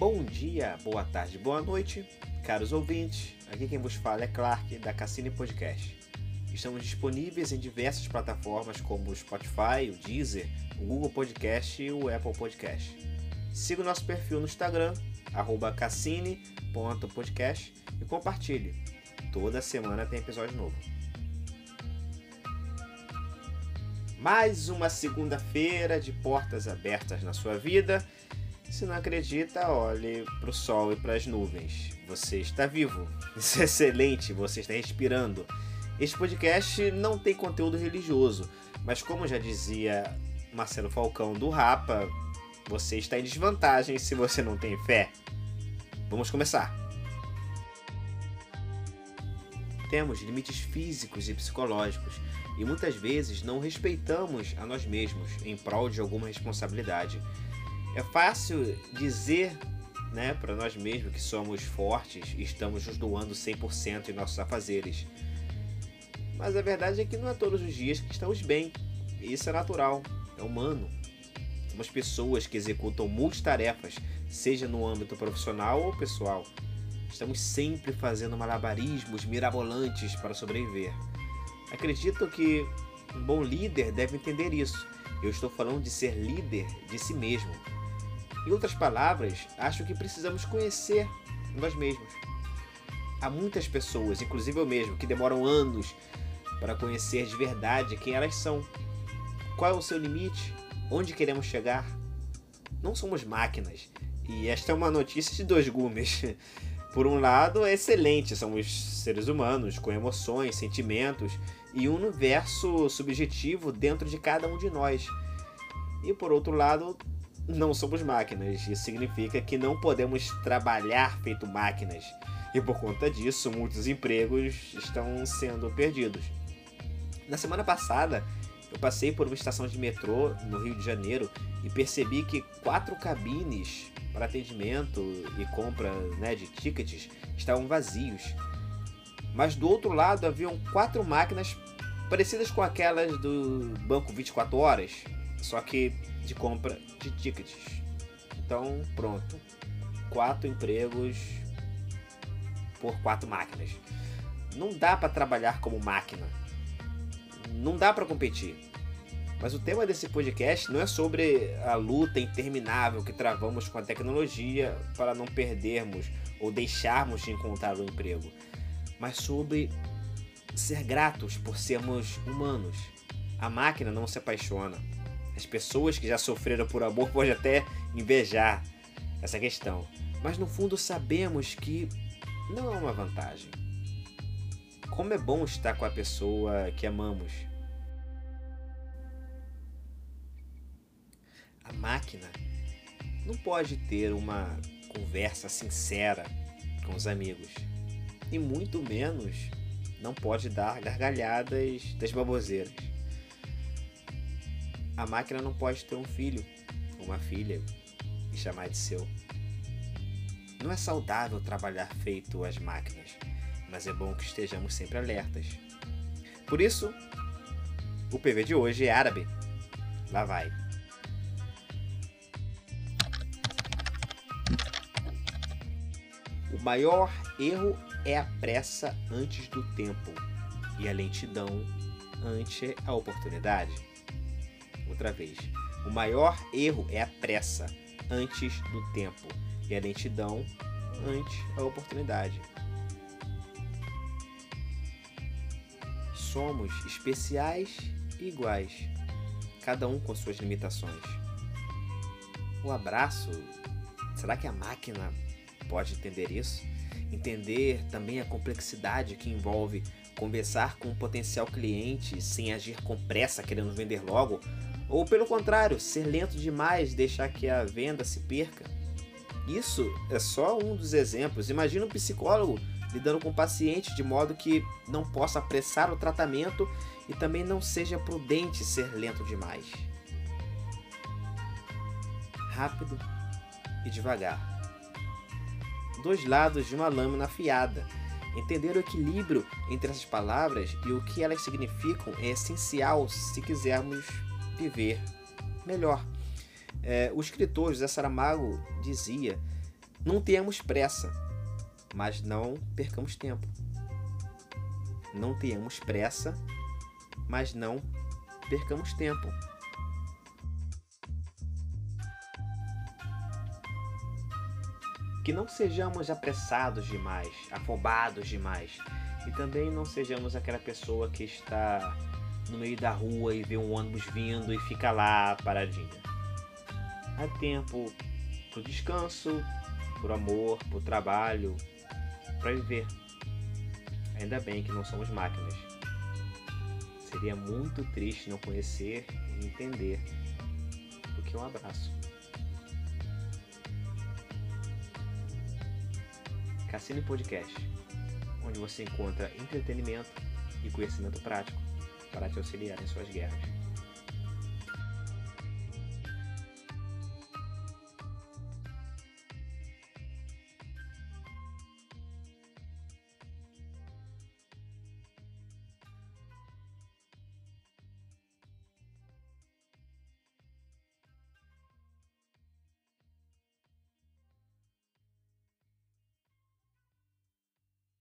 Bom dia, boa tarde, boa noite, caros ouvintes. Aqui quem vos fala é Clark, da Cassini Podcast. Estamos disponíveis em diversas plataformas como o Spotify, o Deezer, o Google Podcast e o Apple Podcast. Siga o nosso perfil no Instagram, cassini.podcast e compartilhe. Toda semana tem episódio novo. Mais uma segunda-feira de portas abertas na sua vida. Se não acredita, olhe para o sol e para as nuvens. Você está vivo. Isso é excelente, você está respirando. Este podcast não tem conteúdo religioso, mas como já dizia Marcelo Falcão do Rapa, você está em desvantagem se você não tem fé. Vamos começar. Temos limites físicos e psicológicos e muitas vezes não respeitamos a nós mesmos em prol de alguma responsabilidade. É fácil dizer né, para nós mesmos que somos fortes e estamos nos doando 100% em nossos afazeres. Mas a verdade é que não é todos os dias que estamos bem. Isso é natural, é humano. Somos pessoas que executam multitarefas, seja no âmbito profissional ou pessoal. Estamos sempre fazendo malabarismos mirabolantes para sobreviver. Acredito que um bom líder deve entender isso. Eu estou falando de ser líder de si mesmo. Em outras palavras, acho que precisamos conhecer nós mesmos. Há muitas pessoas, inclusive eu mesmo, que demoram anos para conhecer de verdade quem elas são. Qual é o seu limite? Onde queremos chegar? Não somos máquinas. E esta é uma notícia de dois gumes. Por um lado, é excelente, somos seres humanos com emoções, sentimentos e um universo subjetivo dentro de cada um de nós. E por outro lado, não somos máquinas. Isso significa que não podemos trabalhar feito máquinas. E por conta disso, muitos empregos estão sendo perdidos. Na semana passada, eu passei por uma estação de metrô no Rio de Janeiro e percebi que quatro cabines para atendimento e compra né, de tickets estavam vazios mas do outro lado haviam quatro máquinas parecidas com aquelas do banco 24 horas, só que de compra de tickets. Então, pronto. Quatro empregos por quatro máquinas. Não dá para trabalhar como máquina. Não dá para competir. Mas o tema desse podcast não é sobre a luta interminável que travamos com a tecnologia para não perdermos ou deixarmos de encontrar o um emprego mas sobre ser gratos por sermos humanos. A máquina não se apaixona. As pessoas que já sofreram por amor podem até invejar essa questão, mas no fundo sabemos que não é uma vantagem. Como é bom estar com a pessoa que amamos. A máquina não pode ter uma conversa sincera com os amigos e muito menos não pode dar gargalhadas das baboseiras. A máquina não pode ter um filho uma filha e chamar de seu. Não é saudável trabalhar feito as máquinas, mas é bom que estejamos sempre alertas. Por isso, o PV de hoje é árabe. Lá vai. O maior erro é a pressa antes do tempo e a lentidão ante a oportunidade. Outra vez, o maior erro é a pressa antes do tempo e a lentidão ante a oportunidade. Somos especiais e iguais, cada um com suas limitações. O abraço, será que a máquina pode entender isso? entender também a complexidade que envolve conversar com um potencial cliente sem agir com pressa querendo vender logo, ou pelo contrário, ser lento demais, deixar que a venda se perca. Isso é só um dos exemplos. Imagina um psicólogo lidando com o paciente de modo que não possa apressar o tratamento e também não seja prudente ser lento demais. Rápido e devagar dois lados de uma lâmina afiada. Entender o equilíbrio entre essas palavras e o que elas significam é essencial se quisermos viver melhor. É, o escritor José Saramago dizia Não tenhamos pressa, mas não percamos tempo. Não tenhamos pressa, mas não percamos tempo. Que não sejamos apressados demais, afobados demais. E também não sejamos aquela pessoa que está no meio da rua e vê um ônibus vindo e fica lá paradinha. Há tempo para o descanso, por amor, por trabalho, para viver. Ainda bem que não somos máquinas. Seria muito triste não conhecer e entender o que é um abraço. Cassino Podcast, onde você encontra entretenimento e conhecimento prático para te auxiliar em suas guerras.